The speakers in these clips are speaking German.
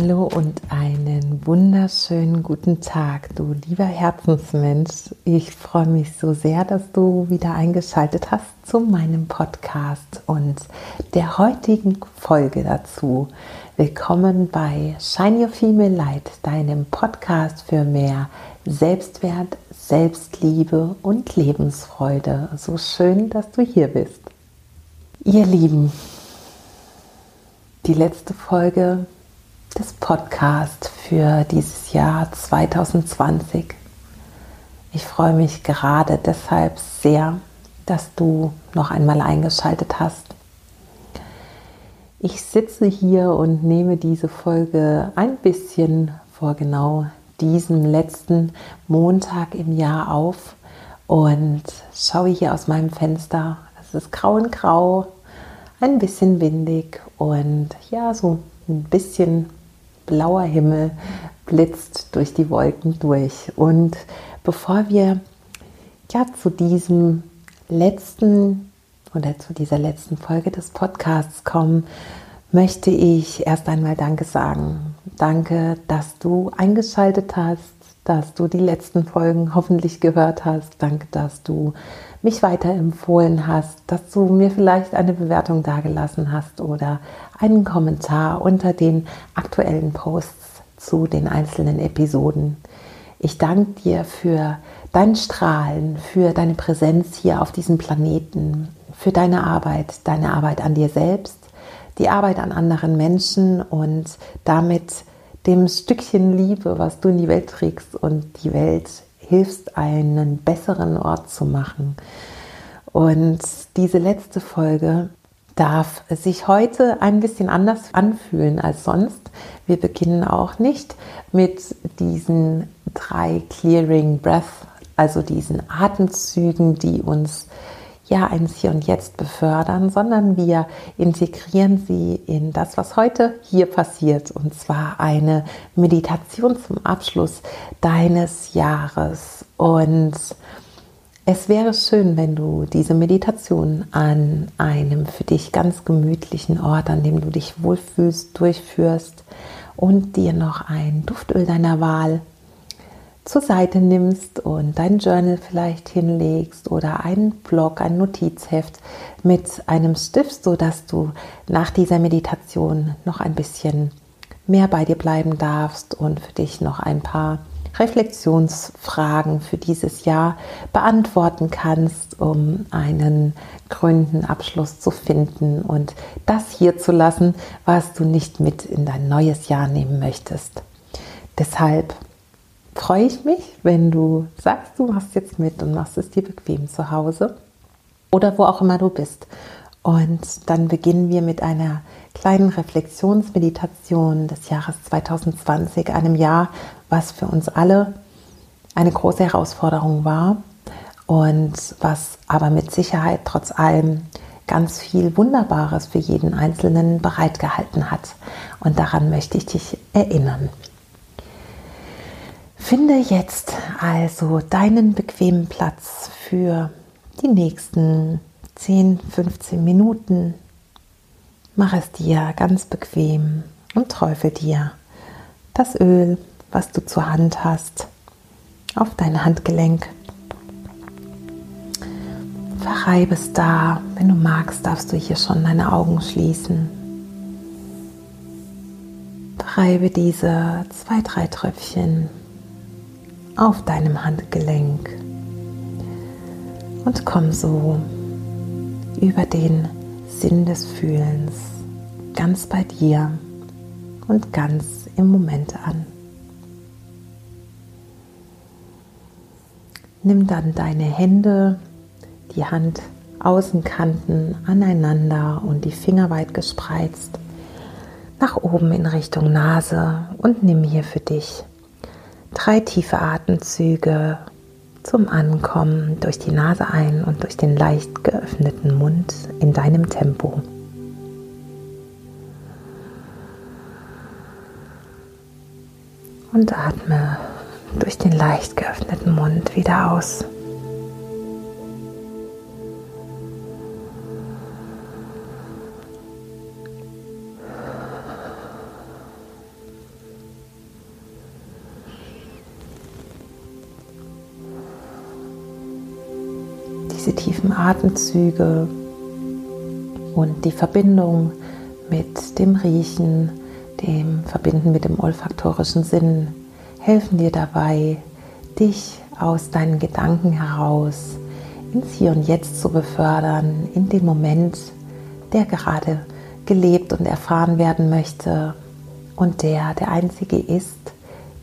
Hallo und einen wunderschönen guten Tag, du lieber Herzensmensch. Ich freue mich so sehr, dass du wieder eingeschaltet hast zu meinem Podcast und der heutigen Folge dazu. Willkommen bei Shine Your Female Light, deinem Podcast für mehr Selbstwert, Selbstliebe und Lebensfreude. So schön, dass du hier bist. Ihr Lieben, die letzte Folge des Podcasts für dieses Jahr 2020. Ich freue mich gerade deshalb sehr, dass du noch einmal eingeschaltet hast. Ich sitze hier und nehme diese Folge ein bisschen vor genau diesem letzten Montag im Jahr auf und schaue hier aus meinem Fenster. Es ist grau und grau, ein bisschen windig und ja, so ein bisschen blauer Himmel blitzt durch die Wolken durch. Und bevor wir ja zu diesem letzten oder zu dieser letzten Folge des Podcasts kommen, möchte ich erst einmal Danke sagen. Danke, dass du eingeschaltet hast, dass du die letzten Folgen hoffentlich gehört hast. Danke, dass du mich weiterempfohlen hast, dass du mir vielleicht eine Bewertung dagelassen hast oder einen Kommentar unter den aktuellen Posts zu den einzelnen Episoden. Ich danke dir für dein Strahlen, für deine Präsenz hier auf diesem Planeten, für deine Arbeit, deine Arbeit an dir selbst, die Arbeit an anderen Menschen und damit dem Stückchen Liebe, was du in die Welt trägst und die Welt hilfst, einen besseren Ort zu machen. Und diese letzte Folge darf sich heute ein bisschen anders anfühlen als sonst. Wir beginnen auch nicht mit diesen drei Clearing Breath, also diesen Atemzügen, die uns ja eins Hier und Jetzt befördern, sondern wir integrieren sie in das, was heute hier passiert, und zwar eine Meditation zum Abschluss deines Jahres. Und es wäre schön, wenn du diese Meditation an einem für dich ganz gemütlichen Ort, an dem du dich wohlfühlst, durchführst und dir noch ein Duftöl deiner Wahl zur Seite nimmst und dein Journal vielleicht hinlegst oder einen Blog, ein Notizheft mit einem Stift, so dass du nach dieser Meditation noch ein bisschen mehr bei dir bleiben darfst und für dich noch ein paar Reflexionsfragen für dieses Jahr beantworten kannst, um einen gründen Abschluss zu finden und das hier zu lassen, was du nicht mit in dein neues Jahr nehmen möchtest. Deshalb freue ich mich, wenn du sagst, du machst jetzt mit und machst es dir bequem zu Hause oder wo auch immer du bist. Und dann beginnen wir mit einer kleinen Reflexionsmeditation des Jahres 2020, einem Jahr, was für uns alle eine große Herausforderung war und was aber mit Sicherheit trotz allem ganz viel Wunderbares für jeden Einzelnen bereitgehalten hat. Und daran möchte ich dich erinnern. Finde jetzt also deinen bequemen Platz für die nächsten 10, 15 Minuten. Mach es dir ganz bequem und träufel dir das Öl, was du zur Hand hast, auf dein Handgelenk. Verreibe es da. Wenn du magst, darfst du hier schon deine Augen schließen. Verreibe diese zwei, drei Tröpfchen auf deinem Handgelenk und komm so über den Sinn des Fühlens ganz bei dir und ganz im Moment an. Nimm dann deine Hände, die Handaußenkanten aneinander und die Finger weit gespreizt nach oben in Richtung Nase und nimm hier für dich Drei tiefe Atemzüge zum Ankommen durch die Nase ein und durch den leicht geöffneten Mund in deinem Tempo. Und atme durch den leicht geöffneten Mund wieder aus. Atemzüge und die Verbindung mit dem Riechen, dem Verbinden mit dem olfaktorischen Sinn helfen dir dabei, dich aus deinen Gedanken heraus ins Hier und Jetzt zu befördern, in den Moment, der gerade gelebt und erfahren werden möchte und der der einzige ist,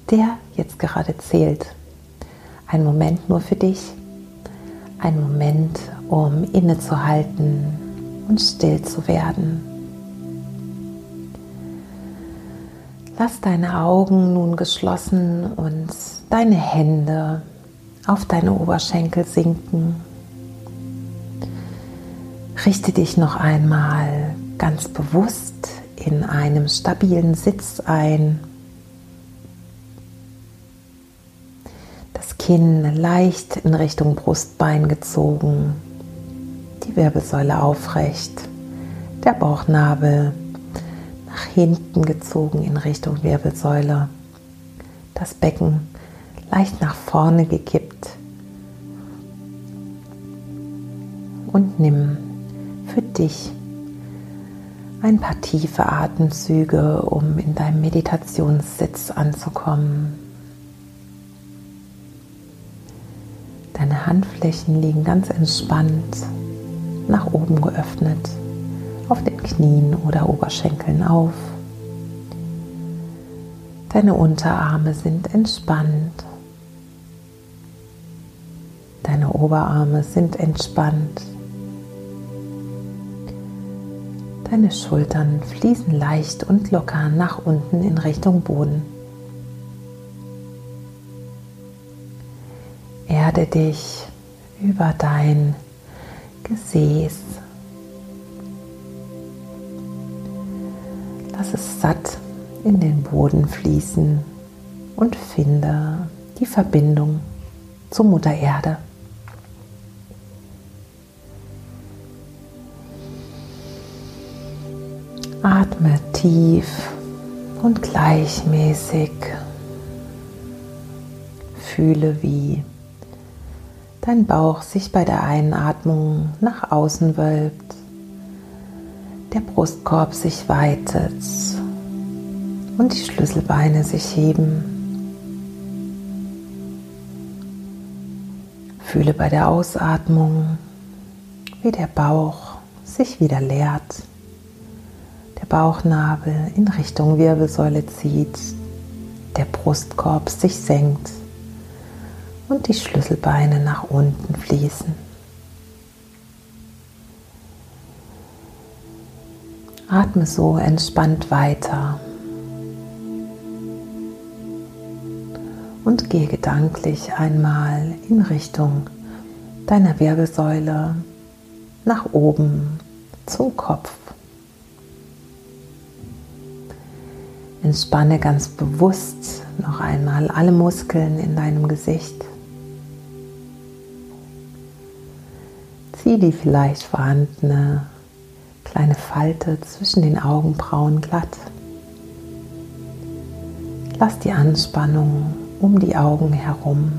der jetzt gerade zählt. Ein Moment nur für dich, ein Moment, um innezuhalten und still zu werden. Lass deine Augen nun geschlossen und deine Hände auf deine Oberschenkel sinken. Richte dich noch einmal ganz bewusst in einem stabilen Sitz ein. Das Kinn leicht in Richtung Brustbein gezogen, die Wirbelsäule aufrecht, der Bauchnabel nach hinten gezogen in Richtung Wirbelsäule, das Becken leicht nach vorne gekippt. Und nimm für dich ein paar tiefe Atemzüge, um in deinem Meditationssitz anzukommen. Deine Handflächen liegen ganz entspannt nach oben geöffnet, auf den Knien oder Oberschenkeln auf. Deine Unterarme sind entspannt. Deine Oberarme sind entspannt. Deine Schultern fließen leicht und locker nach unten in Richtung Boden. Erde dich über dein Gesäß. Lass es satt in den Boden fließen und finde die Verbindung zur Mutter Erde. Atme tief und gleichmäßig. Fühle, wie dein Bauch sich bei der Einatmung nach außen wölbt, der Brustkorb sich weitet und die Schlüsselbeine sich heben. Fühle bei der Ausatmung, wie der Bauch sich wieder leert der Bauchnabel in Richtung Wirbelsäule zieht, der Brustkorb sich senkt und die Schlüsselbeine nach unten fließen. Atme so entspannt weiter und gehe gedanklich einmal in Richtung deiner Wirbelsäule nach oben zum Kopf. Entspanne ganz bewusst noch einmal alle Muskeln in deinem Gesicht. Zieh die vielleicht vorhandene kleine Falte zwischen den Augenbrauen glatt. Lass die Anspannung um die Augen herum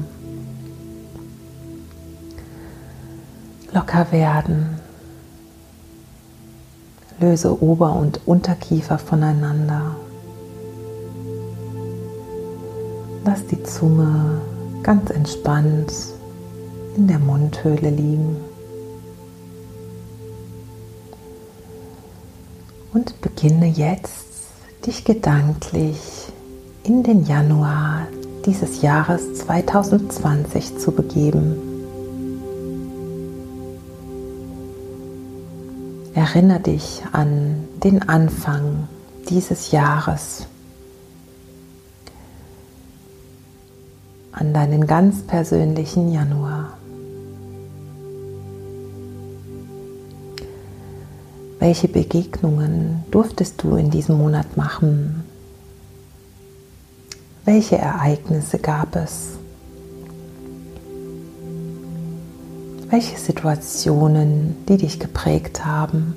locker werden. Löse Ober- und Unterkiefer voneinander. Lass die Zunge ganz entspannt in der Mundhöhle liegen. Und beginne jetzt, dich gedanklich in den Januar dieses Jahres 2020 zu begeben. Erinnere dich an den Anfang dieses Jahres. an deinen ganz persönlichen Januar. Welche Begegnungen durftest du in diesem Monat machen? Welche Ereignisse gab es? Welche Situationen, die dich geprägt haben?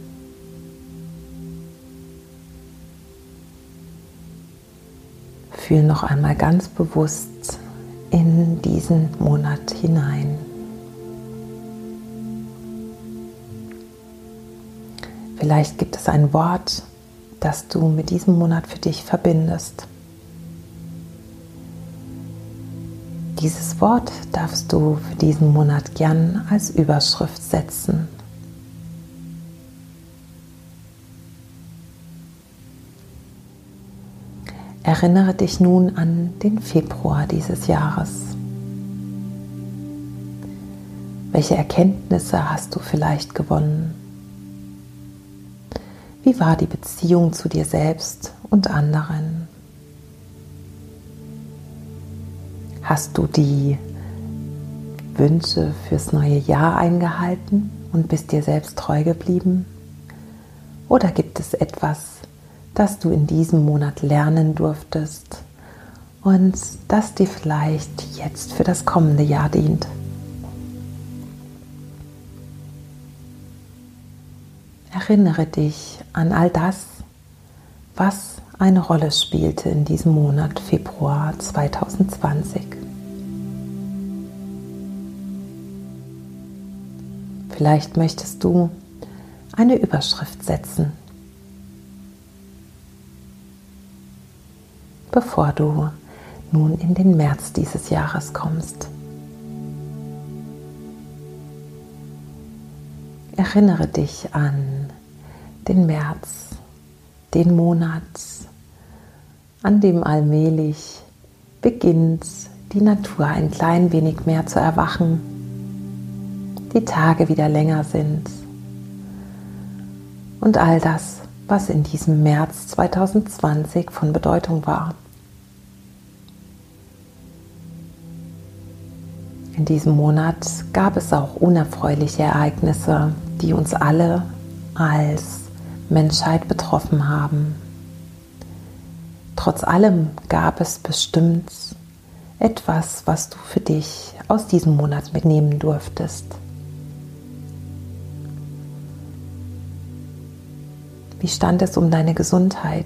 Fühl noch einmal ganz bewusst in diesen Monat hinein. Vielleicht gibt es ein Wort, das du mit diesem Monat für dich verbindest. Dieses Wort darfst du für diesen Monat gern als Überschrift setzen. Erinnere dich nun an den Februar dieses Jahres. Welche Erkenntnisse hast du vielleicht gewonnen? Wie war die Beziehung zu dir selbst und anderen? Hast du die Wünsche fürs neue Jahr eingehalten und bist dir selbst treu geblieben? Oder gibt es etwas, das du in diesem Monat lernen durftest und das dir vielleicht jetzt für das kommende Jahr dient? Erinnere dich an all das, was eine Rolle spielte in diesem Monat Februar 2020. Vielleicht möchtest du eine Überschrift setzen, bevor du nun in den März dieses Jahres kommst. Erinnere dich an den März, den Monat, an dem allmählich beginnt die Natur ein klein wenig mehr zu erwachen, die Tage wieder länger sind und all das, was in diesem März 2020 von Bedeutung war. In diesem Monat gab es auch unerfreuliche Ereignisse, die uns alle als Menschheit betroffen haben. Trotz allem gab es bestimmt etwas, was du für dich aus diesem Monat mitnehmen durftest. Wie stand es um deine Gesundheit?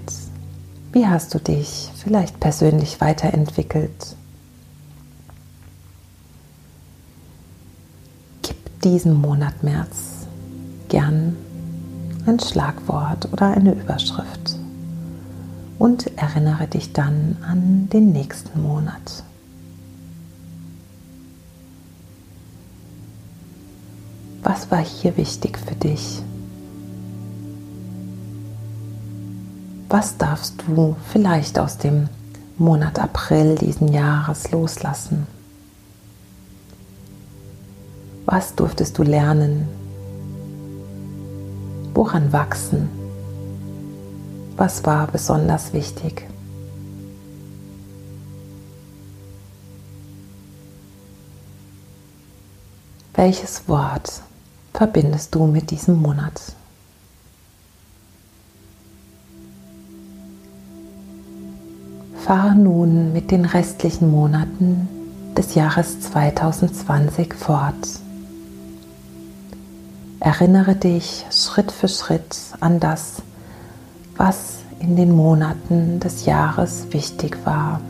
Wie hast du dich vielleicht persönlich weiterentwickelt? Gib diesem Monat März gern ein Schlagwort oder eine Überschrift und erinnere dich dann an den nächsten Monat. Was war hier wichtig für dich? Was darfst du vielleicht aus dem Monat April diesen Jahres loslassen? Was durftest du lernen? Woran wachsen? Was war besonders wichtig? Welches Wort verbindest du mit diesem Monat? Fahre nun mit den restlichen Monaten des Jahres 2020 fort. Erinnere dich Schritt für Schritt an das, was in den Monaten des Jahres wichtig war.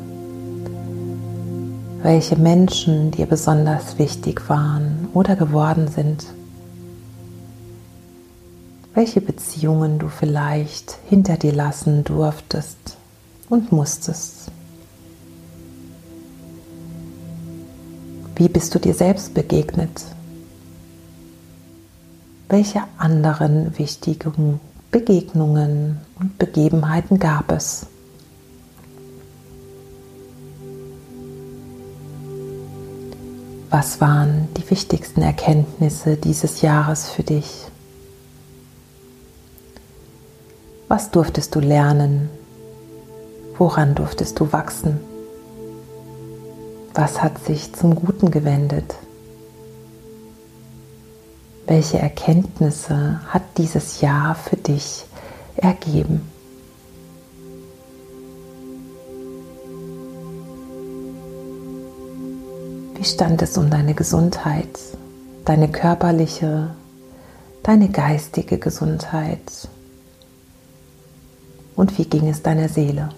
Welche Menschen dir besonders wichtig waren oder geworden sind. Welche Beziehungen du vielleicht hinter dir lassen durftest und musstest. Wie bist du dir selbst begegnet? Welche anderen wichtigen Begegnungen und Begebenheiten gab es? Was waren die wichtigsten Erkenntnisse dieses Jahres für dich? Was durftest du lernen? Woran durftest du wachsen? Was hat sich zum Guten gewendet? Welche Erkenntnisse hat dieses Jahr für dich ergeben? Wie stand es um deine Gesundheit, deine körperliche, deine geistige Gesundheit? Und wie ging es deiner Seele?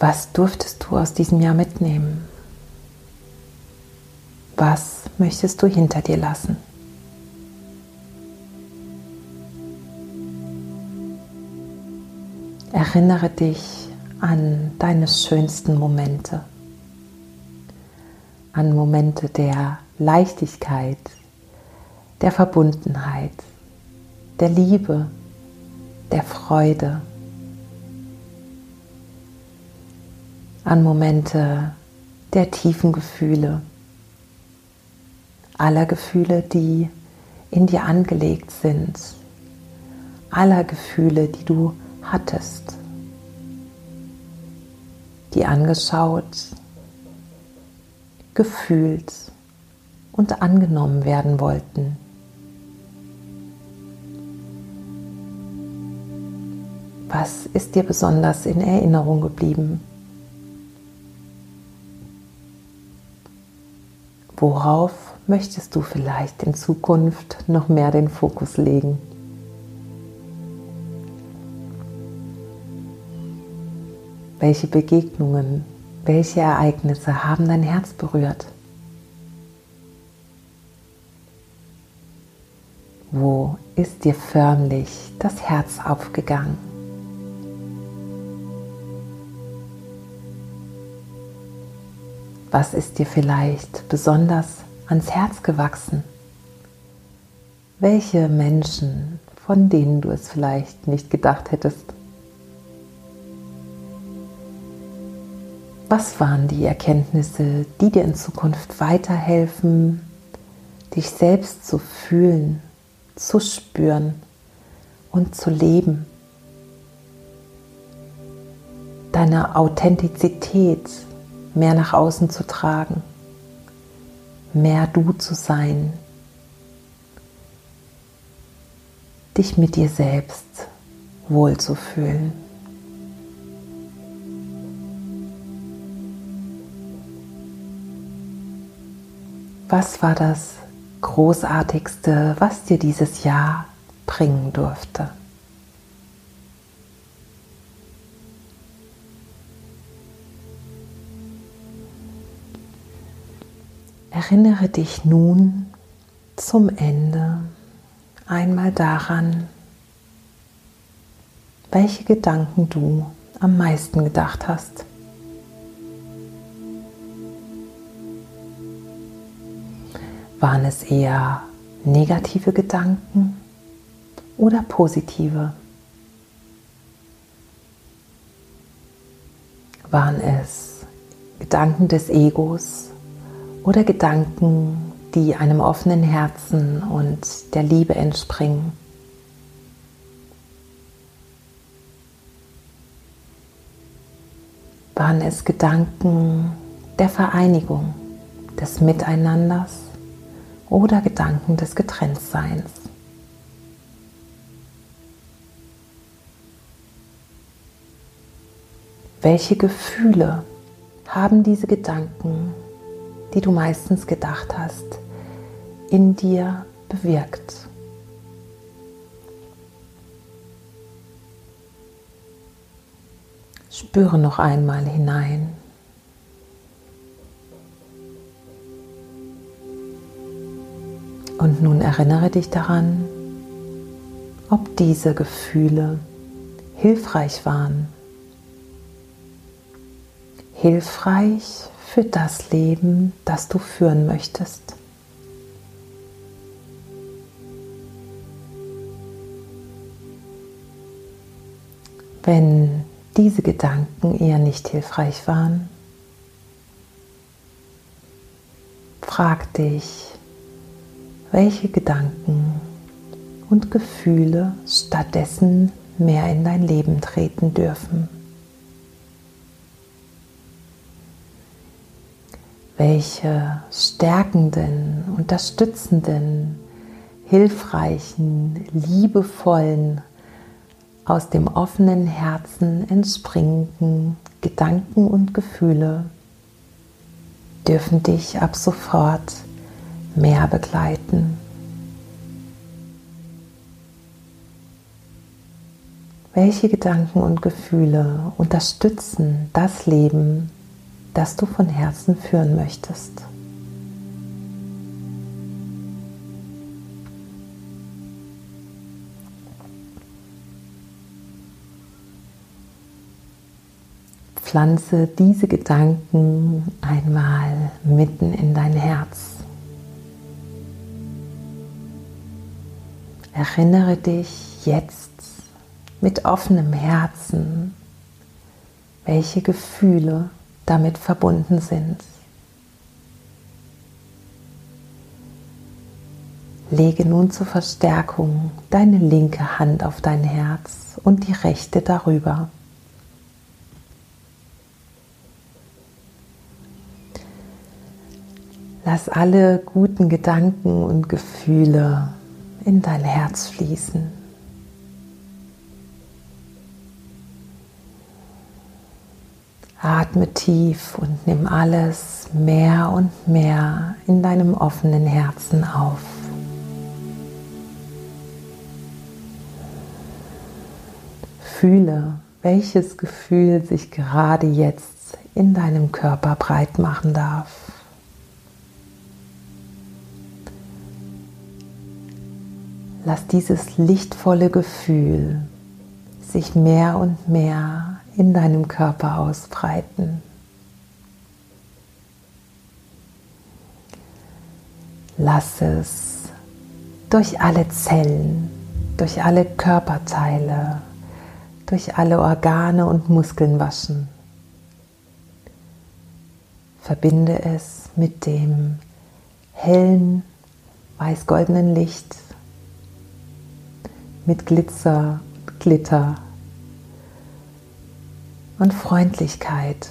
Was durftest du aus diesem Jahr mitnehmen? Was möchtest du hinter dir lassen? Erinnere dich an deine schönsten Momente, an Momente der Leichtigkeit, der Verbundenheit, der Liebe, der Freude, an Momente der tiefen Gefühle, aller Gefühle, die in dir angelegt sind, aller Gefühle, die du hattest, die angeschaut, gefühlt und angenommen werden wollten. Was ist dir besonders in Erinnerung geblieben? Worauf möchtest du vielleicht in Zukunft noch mehr den Fokus legen? Welche Begegnungen, welche Ereignisse haben dein Herz berührt? Wo ist dir förmlich das Herz aufgegangen? Was ist dir vielleicht besonders ans Herz gewachsen? Welche Menschen, von denen du es vielleicht nicht gedacht hättest? Was waren die Erkenntnisse, die dir in Zukunft weiterhelfen, dich selbst zu fühlen, zu spüren und zu leben? Deine Authentizität mehr nach außen zu tragen, mehr du zu sein, dich mit dir selbst wohlzufühlen. Was war das Großartigste, was dir dieses Jahr bringen durfte? Erinnere dich nun zum Ende einmal daran, welche Gedanken du am meisten gedacht hast. Waren es eher negative Gedanken oder positive? Waren es Gedanken des Egos oder Gedanken, die einem offenen Herzen und der Liebe entspringen? Waren es Gedanken der Vereinigung, des Miteinanders oder Gedanken des Getrenntseins. Welche Gefühle haben diese Gedanken, die du meistens gedacht hast, in dir bewirkt? Spüre noch einmal hinein. Und nun erinnere dich daran, ob diese Gefühle hilfreich waren. Hilfreich für das Leben, das du führen möchtest. Wenn diese Gedanken eher nicht hilfreich waren, frag dich, welche Gedanken und Gefühle stattdessen mehr in dein Leben treten dürfen. Welche stärkenden, unterstützenden, hilfreichen, liebevollen, aus dem offenen Herzen entspringenden Gedanken und Gefühle dürfen dich ab sofort mehr begleiten. Welche Gedanken und Gefühle unterstützen das Leben, das du von Herzen führen möchtest. Pflanze diese Gedanken einmal mitten in dein Herz. Erinnere dich jetzt mit offenem Herzen, welche Gefühle damit verbunden sind. Lege nun zur Verstärkung deine linke Hand auf dein Herz und die rechte darüber. Lass alle guten Gedanken und Gefühle in dein Herz fließen. Atme tief und nimm alles mehr und mehr in deinem offenen Herzen auf. Fühle, welches Gefühl sich gerade jetzt in deinem Körper breit machen darf. Lass dieses lichtvolle Gefühl sich mehr und mehr in deinem Körper ausbreiten. Lass es durch alle Zellen, durch alle Körperteile durch alle Organe und Muskeln waschen. Verbinde es mit dem hellen, weiß-goldenen Licht, mit Glitzer, Glitter und Freundlichkeit.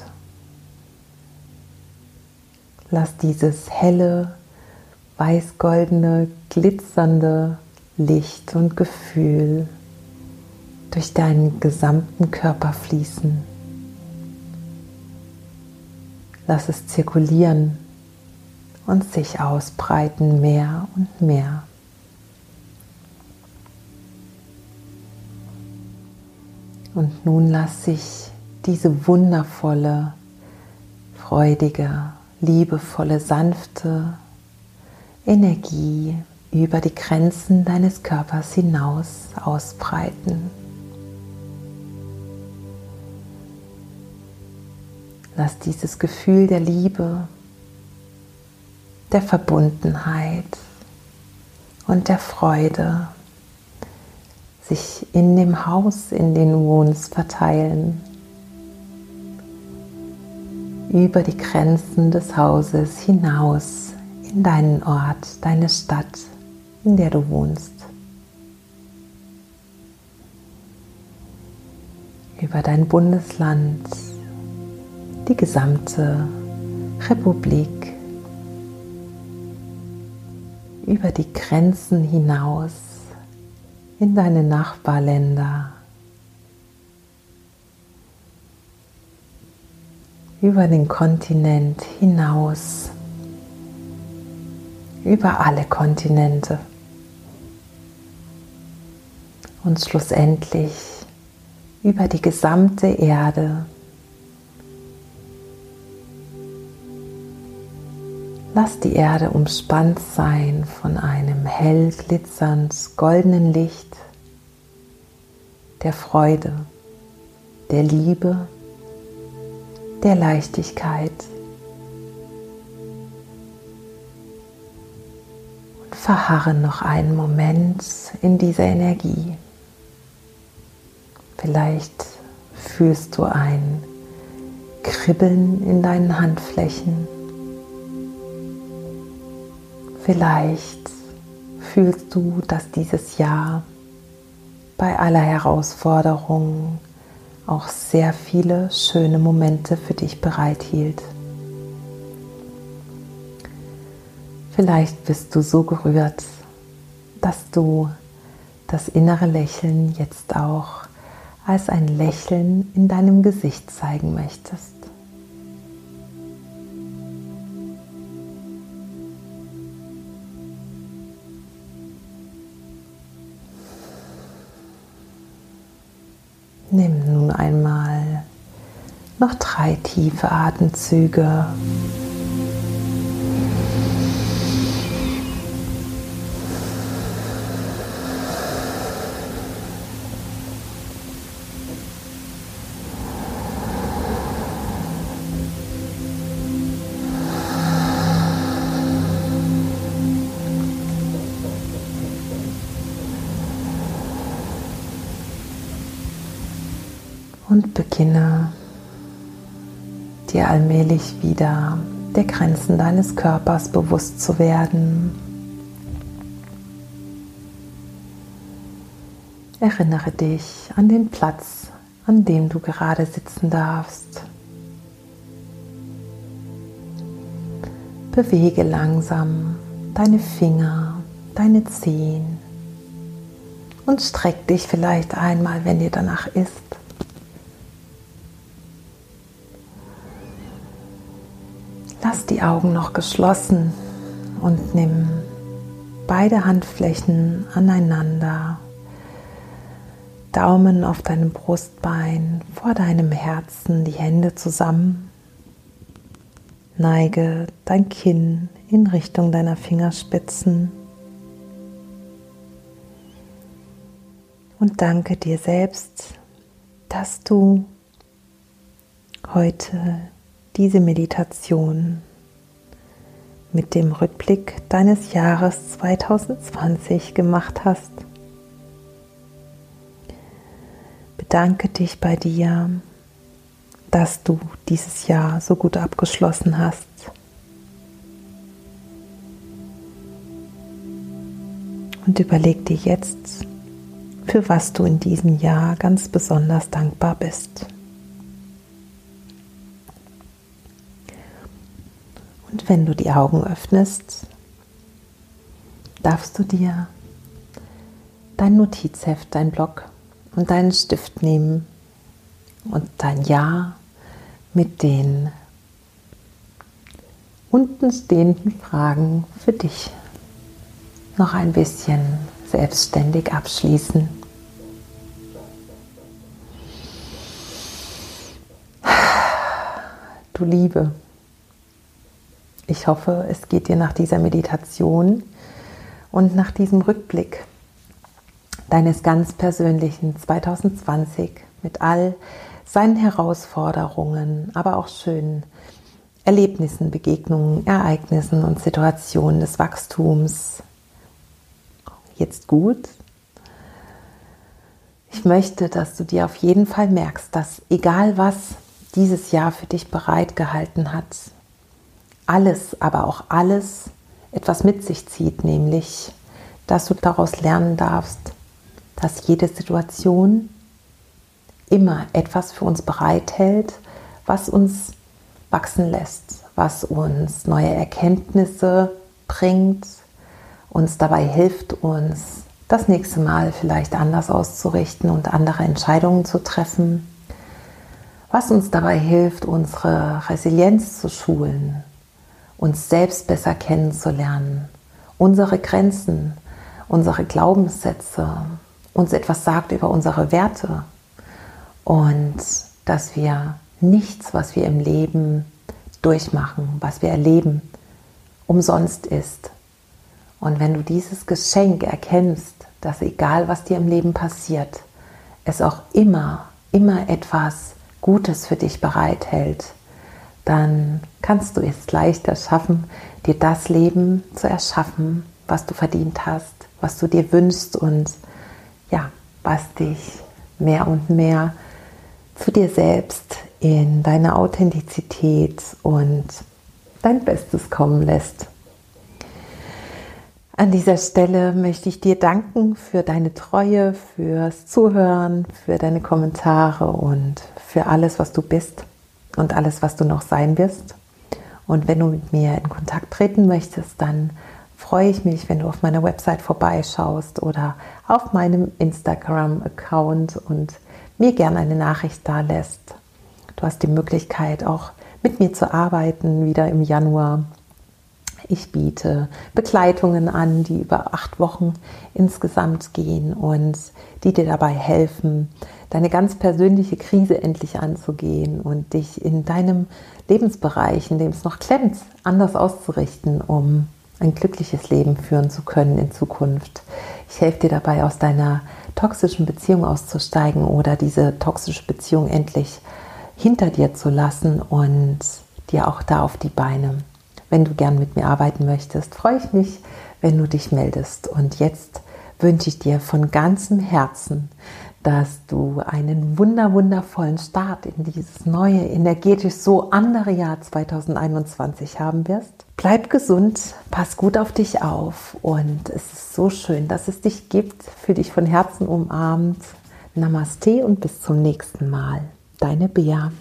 Lass dieses helle, weiß-goldene, glitzernde Licht und Gefühl durch deinen gesamten Körper fließen. Lass es zirkulieren und sich ausbreiten mehr und mehr. Und nun lass sich diese wundervolle, freudige, liebevolle, sanfte Energie über die Grenzen deines Körpers hinaus ausbreiten. Lass dieses Gefühl der Liebe, der Verbundenheit und der Freude sich in dem Haus, in dem du wohnst, verteilen. Über die Grenzen des Hauses hinaus in deinen Ort, deine Stadt, in der du wohnst. Über dein Bundesland, die gesamte Republik über die Grenzen hinaus in deine Nachbarländer, über den Kontinent hinaus, über alle Kontinente. Und schlussendlich über die gesamte Erde. Lass die Erde umspannt sein von einem hell glitzernd goldenen Licht der Freude, der Liebe, der Leichtigkeit. Und verharre noch einen Moment in dieser Energie. Vielleicht fühlst du ein Kribbeln in deinen Handflächen. Vielleicht fühlst du, dass dieses Jahr bei aller Herausforderung auch sehr viele schöne Momente für dich bereithielt. Vielleicht bist du so gerührt, dass du das innere Lächeln jetzt auch als ein Lächeln in deinem Gesicht zeigen möchtest. Nimm nun einmal noch drei tiefe Atemzüge. Und beginne dir allmählich wieder der Grenzen deines Körpers bewusst zu werden. Erinnere dich an den Platz, an dem du gerade sitzen darfst. Bewege langsam deine Finger, deine Zehen und streck dich vielleicht einmal, wenn dir danach ist. Lass die Augen noch geschlossen und nimm beide Handflächen aneinander. Daumen auf deinem Brustbein, vor deinem Herzen, die Hände zusammen. Neige dein Kinn in Richtung deiner Fingerspitzen und danke dir selbst, dass du heute diese Meditation mit dem Rückblick deines Jahres 2020 gemacht hast. Bedanke dich bei dir, dass du dieses Jahr so gut abgeschlossen hast. Und überleg dir jetzt, für was du in diesem Jahr ganz besonders dankbar bist. Wenn du die Augen öffnest, darfst du dir dein Notizheft, dein Block und deinen Stift nehmen und dein Jahr mit den unten stehenden Fragen für dich noch ein bisschen selbstständig abschließen. Du Liebe, ich hoffe, es geht dir nach dieser Meditation und nach diesem Rückblick deines ganz persönlichen 2020 mit all seinen Herausforderungen, aber auch schönen Erlebnissen, Begegnungen, Ereignissen und Situationen des Wachstums. Jetzt gut. Ich möchte, dass du dir auf jeden Fall merkst, dass egal was dieses Jahr für dich bereitgehalten hat, alles, aber auch alles etwas mit sich zieht, nämlich, dass du daraus lernen darfst, dass jede Situation immer etwas für uns bereithält, was uns wachsen lässt, was uns neue Erkenntnisse bringt, uns dabei hilft, uns das nächste Mal vielleicht anders auszurichten und andere Entscheidungen zu treffen, was uns dabei hilft, unsere Resilienz zu schulen, uns selbst besser kennenzulernen, unsere Grenzen, unsere Glaubenssätze, uns etwas sagt über unsere Werte und dass wir nichts, was wir im Leben durchmachen, was wir erleben, umsonst ist. Und wenn du dieses Geschenk erkennst, dass egal was dir im Leben passiert, es auch immer, immer etwas Gutes für dich bereithält, dann kannst du es leichter schaffen, dir das Leben zu erschaffen, was du verdient hast, was du dir wünschst und ja, was dich mehr und mehr zu dir selbst in deine Authentizität und dein Bestes kommen lässt. An dieser Stelle möchte ich dir danken für deine Treue, fürs Zuhören, für deine Kommentare und für alles, was du bist und alles, was du noch sein wirst. Und wenn du mit mir in Kontakt treten möchtest, dann freue ich mich, wenn du auf meiner Website vorbeischaust oder auf meinem Instagram-Account und mir gerne eine Nachricht da lässt. Du hast die Möglichkeit, auch mit mir zu arbeiten, wieder im Januar. Ich biete Begleitungen an, die über acht Wochen insgesamt gehen und die dir dabei helfen, deine ganz persönliche Krise endlich anzugehen und dich in deinem Lebensbereich, in dem es noch klemmt, anders auszurichten, um ein glückliches Leben führen zu können in Zukunft. Ich helfe dir dabei, aus deiner toxischen Beziehung auszusteigen oder diese toxische Beziehung endlich hinter dir zu lassen und dir auch da auf die Beine. Wenn du gern mit mir arbeiten möchtest, freue ich mich, wenn du dich meldest. Und jetzt wünsche ich dir von ganzem Herzen, dass du einen wunder wundervollen Start in dieses neue, energetisch so andere Jahr 2021 haben wirst. Bleib gesund, pass gut auf dich auf und es ist so schön, dass es dich gibt, für dich von Herzen umarmt. Namaste und bis zum nächsten Mal. Deine Bea.